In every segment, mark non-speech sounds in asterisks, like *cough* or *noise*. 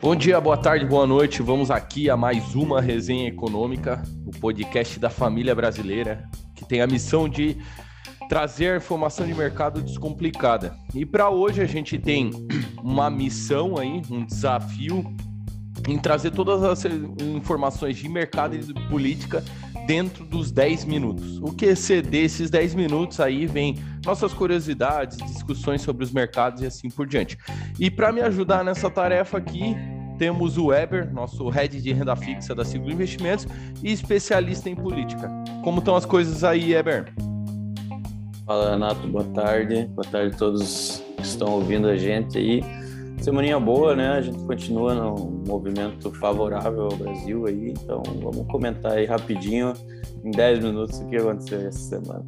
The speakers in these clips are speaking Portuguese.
Bom dia, boa tarde, boa noite. Vamos aqui a mais uma resenha econômica, o podcast da família brasileira, que tem a missão de trazer a informação de mercado descomplicada. E para hoje a gente tem uma missão aí, um desafio em trazer todas as informações de mercado e de política dentro dos 10 minutos. O que exceder esses 10 minutos aí vem nossas curiosidades, discussões sobre os mercados e assim por diante. E para me ajudar nessa tarefa aqui, temos o Weber, nosso head de renda fixa da Siglo Investimentos e especialista em política. Como estão as coisas aí, Weber? Fala, Renato, boa tarde. Boa tarde a todos que estão ouvindo a gente aí. Semaninha boa, né? A gente continua num movimento favorável ao Brasil aí, então vamos comentar aí rapidinho, em 10 minutos, o que aconteceu essa semana.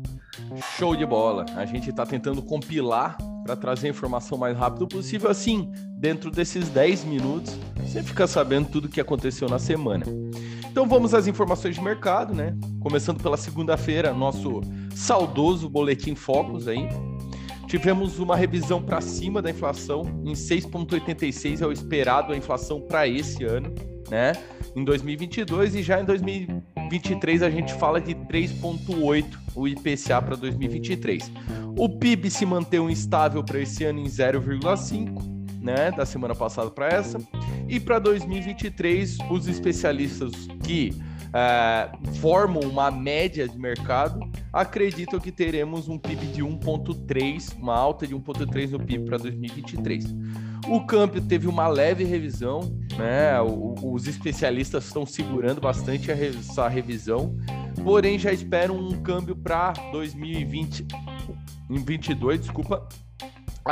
Show de bola! A gente está tentando compilar para trazer a informação mais rápido possível, assim, dentro desses 10 minutos, você fica sabendo tudo o que aconteceu na semana. Então vamos às informações de mercado, né? Começando pela segunda-feira, nosso saudoso boletim Focus aí, Tivemos uma revisão para cima da inflação, em 6,86 é o esperado a inflação para esse ano, né? Em 2022 e já em 2023 a gente fala de 3,8 o IPCA para 2023. O PIB se manteve instável para esse ano em 0,5, né? Da semana passada para essa. E para 2023, os especialistas que é, formam uma média de mercado, acreditam que teremos um PIB de 1,3, uma alta de 1,3 no PIB para 2023. O câmbio teve uma leve revisão, né? Os especialistas estão segurando bastante essa revisão, porém já esperam um câmbio para 2020, em 22, desculpa,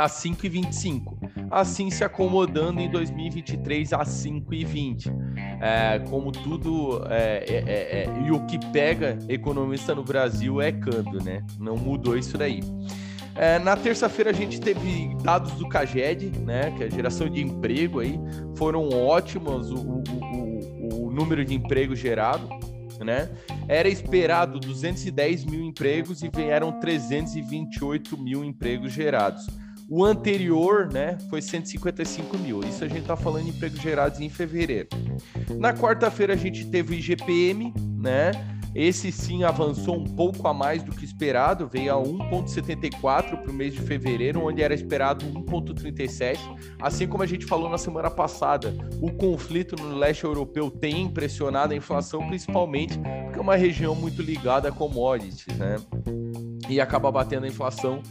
a 5,25. Assim se acomodando em 2023 a 5,20. É, como tudo é, é, é, é, e o que pega economista no Brasil é câmbio, né? Não mudou isso daí. É, na terça-feira a gente teve dados do Caged, né? Que é a geração de emprego aí. Foram ótimos o, o, o, o número de emprego gerado. Né? Era esperado 210 mil empregos e vieram 328 mil empregos gerados. O anterior, né, foi 155 mil. Isso a gente está falando de empregos gerados em fevereiro. Na quarta-feira a gente teve o IGPM, né? Esse sim avançou um pouco a mais do que esperado, veio a 1,74 para o mês de fevereiro, onde era esperado 1,37. Assim como a gente falou na semana passada, o conflito no leste europeu tem impressionado a inflação, principalmente porque é uma região muito ligada a commodities, né? E acaba batendo a inflação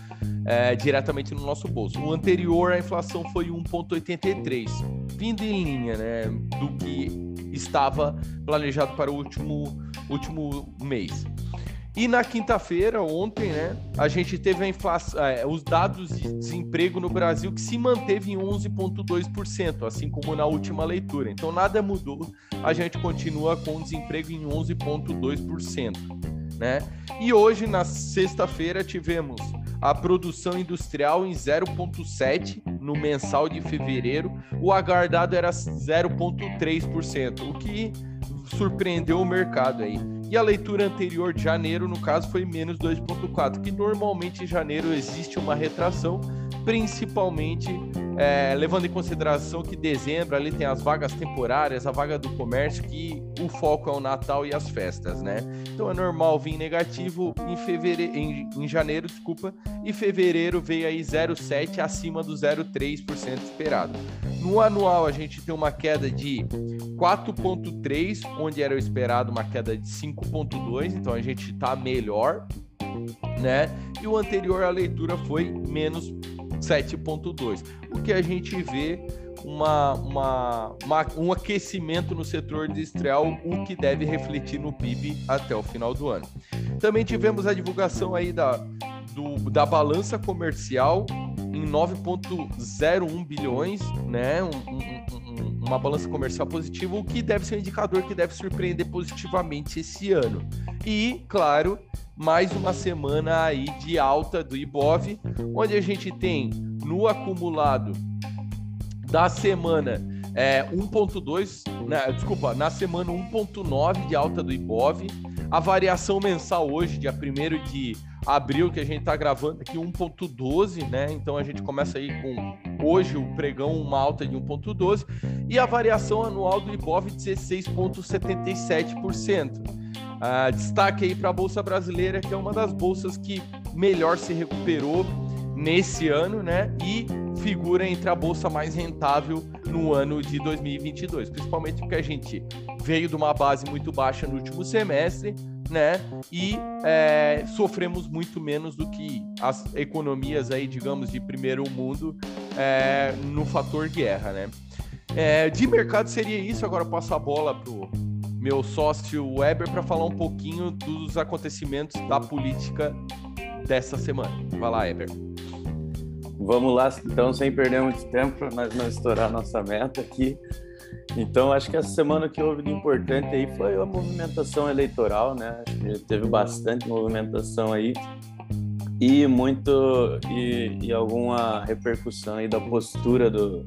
é, diretamente no nosso bolso. O anterior, a inflação foi 1,83, vindo em linha né, do que estava planejado para o último, último mês. E na quinta-feira, ontem, né, a gente teve a inflação, é, os dados de desemprego no Brasil que se manteve em 11,2%, assim como na última leitura. Então nada mudou, a gente continua com desemprego em 11,2%. Né? E hoje, na sexta-feira, tivemos a produção industrial em 0,7% no mensal de fevereiro, o aguardado era 0,3%, o que surpreendeu o mercado aí. E a leitura anterior de janeiro, no caso, foi menos 2,4%, que normalmente em janeiro existe uma retração, principalmente é, levando em consideração que dezembro ali tem as vagas temporárias, a vaga do comércio, que o foco é o Natal e as festas, né? Então é normal vir negativo em fevereiro, em, em janeiro, desculpa, e fevereiro veio aí 0,7 acima do 0,3% esperado. No anual a gente tem uma queda de 4,3, onde era esperado uma queda de 5,2, então a gente está melhor, né? E o anterior à leitura foi menos 7,2. O que a gente vê uma, uma, uma, um aquecimento no setor industrial, o que deve refletir no PIB até o final do ano. Também tivemos a divulgação aí da, do, da balança comercial em 9,01 bilhões, né? Um, um, um, uma balança comercial positiva, o que deve ser um indicador que deve surpreender positivamente esse ano. E, claro, mais uma semana aí de alta do Ibov, onde a gente tem no acumulado da semana é, 1.2, né, desculpa, na semana 1.9 de alta do Ibov, a variação mensal hoje, dia 1 de abril, que a gente está gravando aqui 1.12, né? Então a gente começa aí com hoje o pregão uma alta de 1.12 e a variação anual do Ibov 16.77%. Ah, destaque aí para a Bolsa Brasileira, que é uma das bolsas que melhor se recuperou nesse ano, né? E figura entre a bolsa mais rentável no ano de 2022, principalmente porque a gente veio de uma base muito baixa no último semestre, né? E é, sofremos muito menos do que as economias aí, digamos, de primeiro mundo é, no fator guerra, né? É, de mercado seria isso. Agora passo a bola pro meu sócio Weber para falar um pouquinho dos acontecimentos da política dessa semana. Vai lá, Weber. Vamos lá, então, sem perder muito tempo, para nós não estourar nossa meta aqui. Então, acho que essa semana que houve de importante aí foi a movimentação eleitoral, né? Teve bastante movimentação aí e muito e, e alguma repercussão aí da postura do,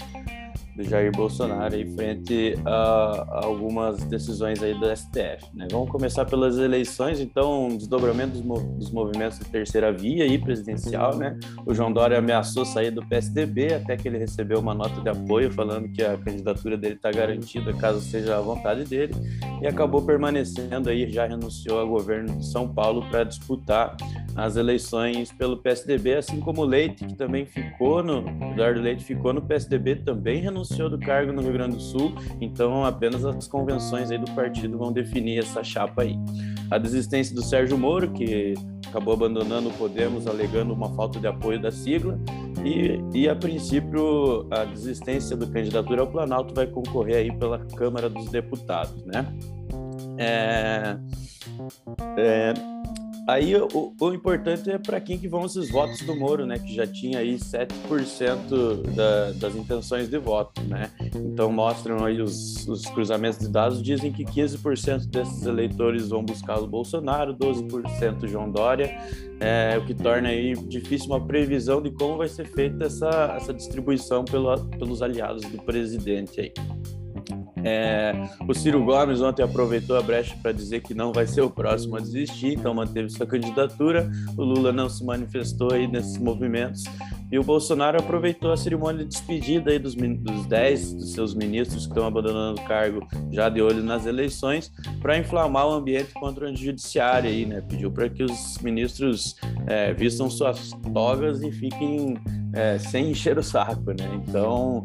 do Jair Bolsonaro em frente a, algumas decisões aí do STF. Né? Vamos começar pelas eleições, então, desdobramento dos, mov dos, movimentos de terceira via aí, presidencial, né? O João Dória ameaçou sair do PSDB até que ele recebeu uma nota de apoio falando que a candidatura dele está garantida caso seja a vontade dele e acabou permanecendo aí, já renunciou ao governo de São Paulo para disputar as eleições pelo PSDB, assim como o Leite, que também ficou no, Eduardo Leite ficou no PSDB, também renunciou do cargo no Rio Grande do Sul, então apenas as convenções aí do partido vão definir essa chapa aí. A desistência do Sérgio Moro, que acabou abandonando o Podemos, alegando uma falta de apoio da sigla, e, e a princípio a desistência do candidatura ao Planalto vai concorrer aí pela Câmara dos Deputados, né? É, é, Aí o, o importante é para quem que vão esses votos do Moro, né? Que já tinha aí 7% da, das intenções de voto, né? Então mostram aí os, os cruzamentos de dados, dizem que 15% desses eleitores vão buscar o Bolsonaro, 12% João Dória, é, o que torna aí difícil uma previsão de como vai ser feita essa, essa distribuição pela, pelos aliados do presidente aí. É, o Ciro Gomes ontem aproveitou a brecha para dizer que não vai ser o próximo a desistir, então manteve sua candidatura. O Lula não se manifestou aí nesses movimentos. E o Bolsonaro aproveitou a cerimônia de despedida aí dos, dos 10 dos seus ministros que estão abandonando o cargo já de olho nas eleições para inflamar o ambiente contra o judiciário aí, né? Pediu para que os ministros é, vistam suas togas e fiquem é, sem encher o saco, né? Então,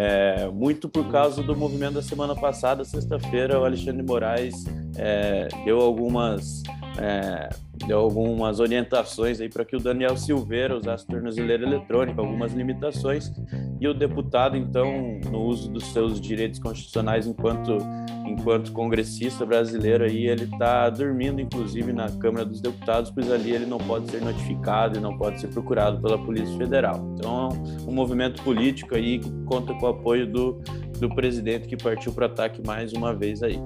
é, muito por causa do movimento da semana passada, sexta-feira, o Alexandre Moraes é, deu algumas é, deu algumas orientações aí para que o Daniel Silveira usasse tornozeleira eletrônica, algumas limitações, e o deputado, então, no uso dos seus direitos constitucionais enquanto, enquanto congressista brasileiro, aí ele está dormindo, inclusive, na Câmara dos Deputados, pois ali ele não pode ser notificado e não pode ser procurado pela Polícia Federal. Então, um movimento político aí que conta com o apoio do, do presidente que partiu para ataque mais uma vez aí.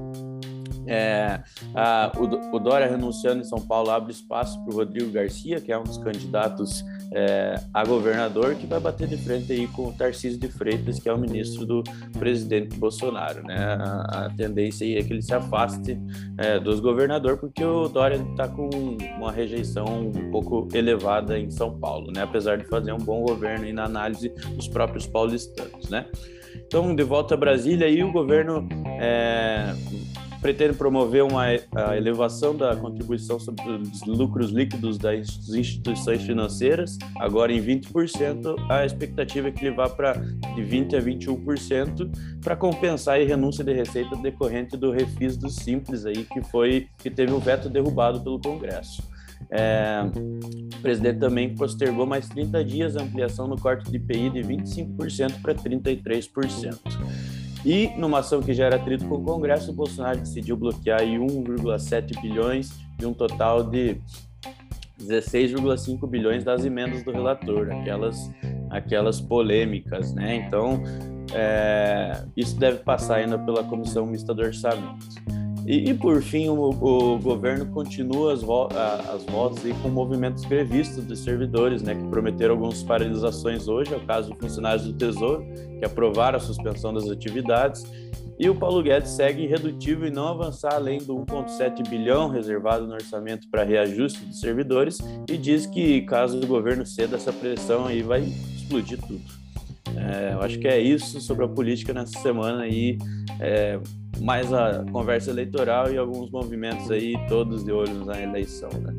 É, a, o, o, Dória renunciando em São Paulo abre espaço para o Rodrigo Garcia, que é um dos candidatos é, a governador, que vai bater de frente aí com o Tarcísio de Freitas, que é o ministro do presidente Bolsonaro. Né? A, a tendência aí é que ele se afaste é, dos governadores, porque o Dória está com uma rejeição um pouco elevada em São Paulo, né? apesar de fazer um bom governo e na análise dos próprios paulistanos. Né? Então, de volta a Brasília, aí o governo é, pretende promover uma a elevação da contribuição sobre os lucros líquidos das instituições financeiras, agora em 20%, a expectativa é que ele vá para de 20% a 21% para compensar a renúncia de receita decorrente do refis do Simples aí, que foi que teve o veto derrubado pelo Congresso. É, o presidente também postergou mais 30 dias a ampliação no corte de IPI de 25% para 33%. E, numa ação que gera atrito com o Congresso, o Bolsonaro decidiu bloquear 1,7 bilhões de um total de 16,5 bilhões das emendas do relator, aquelas, aquelas polêmicas, né? Então, é, isso deve passar ainda pela Comissão Mista do Orçamento. E, e por fim, o, o, governo continua as, vo as voltas com movimentos previstos dos servidores, né, que prometeram algumas paralisações hoje, é o caso de funcionários do Tesouro, que aprovaram a suspensão das atividades, e o Paulo Guedes segue irredutível e não avançar além do 1,7 bilhão reservado no orçamento para reajuste dos servidores e diz que caso o governo ceda essa pressão aí vai explodir tudo. É, eu acho que é isso sobre a política nessa semana aí, é, mais a conversa eleitoral e alguns movimentos aí, todos de olho na eleição, né?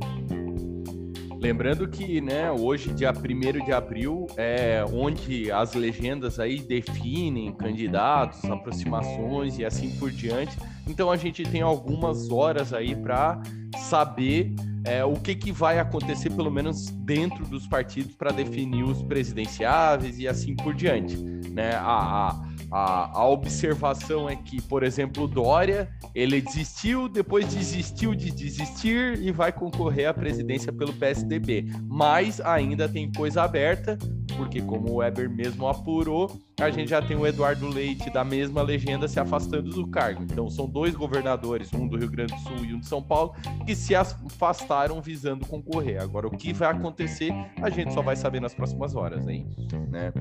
Lembrando que, né, hoje, dia 1 de abril, é onde as legendas aí definem candidatos, aproximações e assim por diante. Então a gente tem algumas horas aí para saber é, o que, que vai acontecer, pelo menos dentro dos partidos, para definir os presidenciáveis e assim por diante. Né? A, a, a observação é que, por exemplo, Dória, ele desistiu, depois desistiu de desistir e vai concorrer à presidência pelo PSDB. Mas ainda tem coisa aberta, porque como o Weber mesmo apurou, a gente já tem o Eduardo Leite da mesma legenda se afastando do cargo. Então são dois governadores, um do Rio Grande do Sul e um de São Paulo, que se afastaram visando concorrer. Agora o que vai acontecer, a gente só vai saber nas próximas horas aí, né?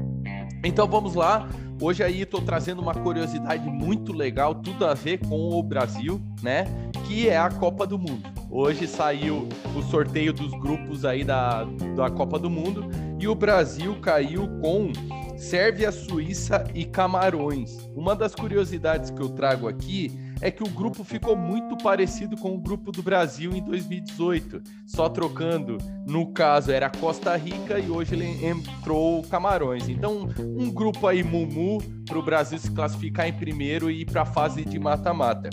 Então vamos lá. Hoje aí estou trazendo uma curiosidade muito legal, tudo a ver com o Brasil, né? Que é a Copa do Mundo. Hoje saiu o sorteio dos grupos aí da, da Copa do Mundo e o Brasil caiu com Sérvia, Suíça e Camarões. Uma das curiosidades que eu trago aqui é que o grupo ficou muito parecido com o grupo do Brasil em 2018, só trocando. No caso era Costa Rica e hoje ele entrou Camarões. Então, um grupo aí mumu para o Brasil se classificar em primeiro e ir para a fase de mata-mata.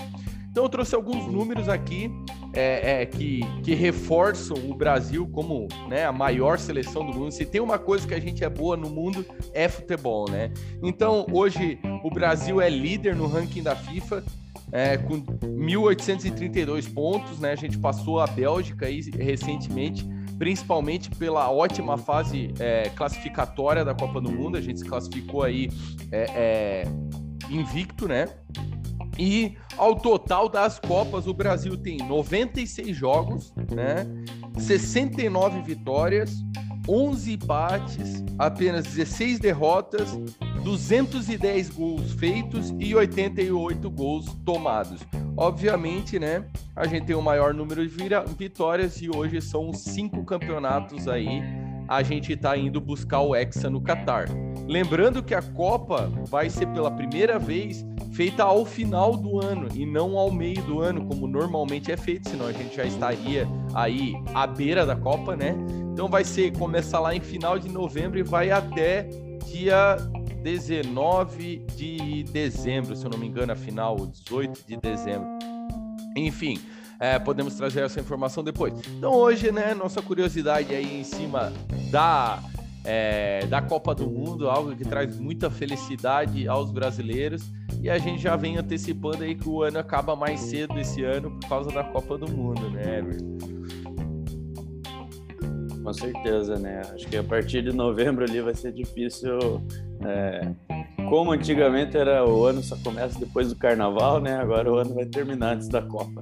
Então, eu trouxe alguns números aqui é, é, que, que reforçam o Brasil como né, a maior seleção do mundo. Se tem uma coisa que a gente é boa no mundo, é futebol, né? Então, hoje, o Brasil é líder no ranking da FIFA é, com 1.832 pontos, né? A gente passou a Bélgica aí recentemente, principalmente pela ótima fase é, classificatória da Copa do Mundo. A gente se classificou aí é, é invicto, né? E ao total das Copas, o Brasil tem 96 jogos, né? 69 vitórias, 11 empates, apenas 16 derrotas 210 gols feitos e 88 gols tomados. Obviamente, né? A gente tem o maior número de vitórias e hoje são cinco campeonatos aí. A gente está indo buscar o Hexa no Catar. Lembrando que a Copa vai ser pela primeira vez feita ao final do ano e não ao meio do ano, como normalmente é feito, senão a gente já estaria aí à beira da Copa, né? Então vai ser começar lá em final de novembro e vai até dia 19 de dezembro, se eu não me engano, a final, 18 de dezembro. Enfim, é, podemos trazer essa informação depois. Então hoje, né, nossa curiosidade aí em cima da, é, da Copa do Mundo, algo que traz muita felicidade aos brasileiros. E a gente já vem antecipando aí que o ano acaba mais cedo esse ano por causa da Copa do Mundo, né, Everton? Com certeza, né? Acho que a partir de novembro ali vai ser difícil. É, como antigamente era o ano só começa depois do carnaval, né? Agora o ano vai terminar antes da Copa.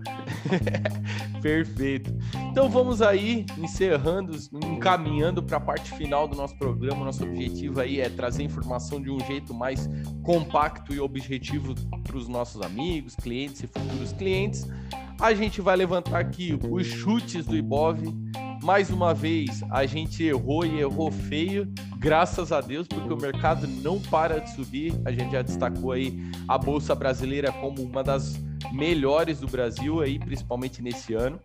*laughs* Perfeito. Então vamos aí encerrando, encaminhando para a parte final do nosso programa. Nosso objetivo aí é trazer informação de um jeito mais compacto e objetivo para os nossos amigos, clientes e futuros clientes. A gente vai levantar aqui os chutes do Ibov mais uma vez, a gente errou e errou feio, graças a Deus, porque o mercado não para de subir. A gente já destacou aí a Bolsa Brasileira como uma das melhores do Brasil aí, principalmente nesse ano.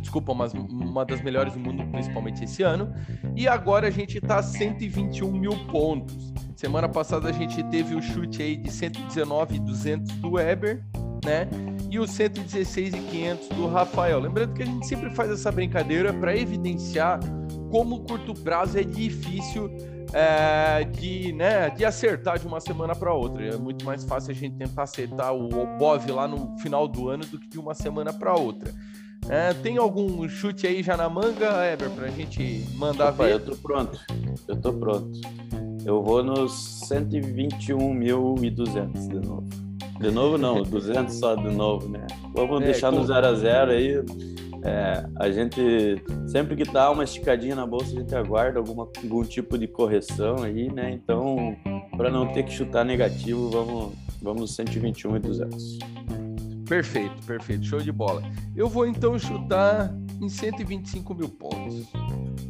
Desculpa, mas uma das melhores do mundo, principalmente esse ano. E agora a gente está a 121 mil pontos. Semana passada a gente teve o chute aí de 119,200 do Weber, né? E o 116 e 500 do Rafael. Lembrando que a gente sempre faz essa brincadeira para evidenciar como o curto prazo é difícil é, de, né, de acertar de uma semana para outra. É muito mais fácil a gente tentar acertar o BOV lá no final do ano do que de uma semana para outra. É, tem algum chute aí já na manga, Ever, para a gente mandar Opa, ver? Eu tô pronto, eu tô pronto. Eu vou nos 121.200 de novo. De novo não, *laughs* 200 só de novo, né? Vamos é, deixar com... no 0 a 0 aí. É, a gente, sempre que dá uma esticadinha na bolsa, a gente aguarda alguma, algum tipo de correção aí, né? Então, para não ter que chutar negativo, vamos, vamos 121 e 200. Perfeito, perfeito, show de bola. Eu vou então chutar em 125 mil pontos.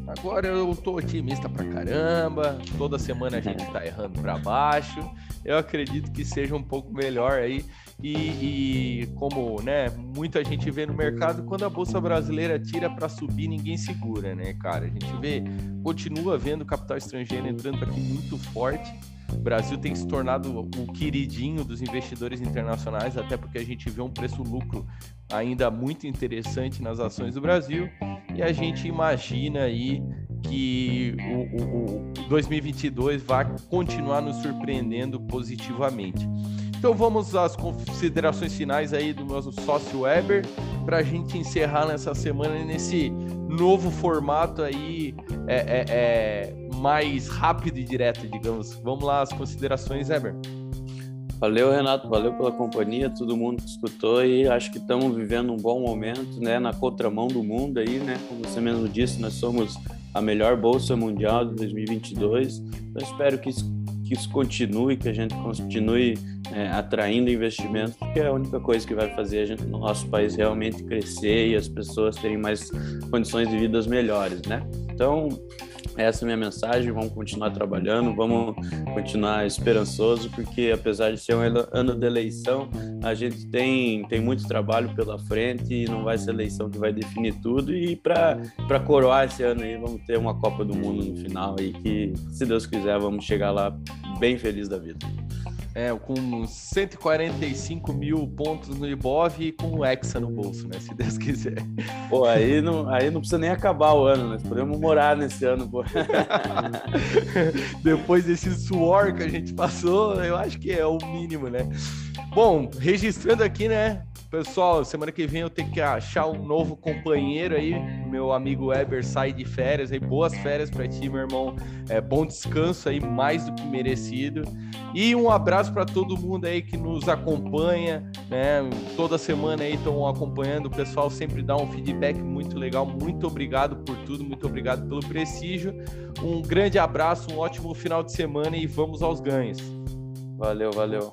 Agora eu tô otimista pra caramba, toda semana a gente tá errando para baixo. Eu acredito que seja um pouco melhor aí. E, e, como né, muita gente vê no mercado, quando a Bolsa Brasileira tira para subir, ninguém segura, né, cara? A gente vê, continua vendo capital estrangeiro entrando aqui muito forte. O Brasil tem se tornado o queridinho dos investidores internacionais, até porque a gente vê um preço-lucro ainda muito interessante nas ações do Brasil. E a gente imagina aí que o, o, o 2022 vai continuar nos surpreendendo positivamente. Então vamos às considerações finais aí do nosso sócio Weber para a gente encerrar nessa semana nesse novo formato aí é, é, é, mais rápido e direto, digamos. Vamos lá as considerações, Weber. Valeu, Renato, valeu pela companhia, todo mundo que escutou e acho que estamos vivendo um bom momento, né, na contramão do mundo aí, né, como você mesmo disse, nós somos a melhor bolsa mundial de 2022, então espero que isso, que isso continue, que a gente continue é, atraindo investimentos, porque é a única coisa que vai fazer a gente, no nosso país realmente crescer e as pessoas terem mais condições de vidas melhores, né? Então, essa é a minha mensagem. Vamos continuar trabalhando, vamos continuar esperançoso, porque apesar de ser um ano de eleição, a gente tem, tem muito trabalho pela frente e não vai ser eleição que vai definir tudo. E para coroar esse ano aí, vamos ter uma Copa do Mundo no final aí, que se Deus quiser, vamos chegar lá bem feliz da vida. É, com 145 mil pontos no Ibov e com o Hexa no bolso, né? Se Deus quiser. Pô, aí não, aí não precisa nem acabar o ano, nós podemos morar nesse ano, pô. *laughs* Depois desse suor que a gente passou, eu acho que é o mínimo, né? Bom, registrando aqui, né? Pessoal, semana que vem eu tenho que achar um novo companheiro aí. Meu amigo Weber sai de férias aí. Boas férias para ti, meu irmão. É, bom descanso aí, mais do que merecido. E um abraço para todo mundo aí que nos acompanha, né? Toda semana aí estão acompanhando. O pessoal sempre dá um feedback muito legal. Muito obrigado por tudo, muito obrigado pelo prestígio. Um grande abraço, um ótimo final de semana e vamos aos ganhos. Valeu, valeu.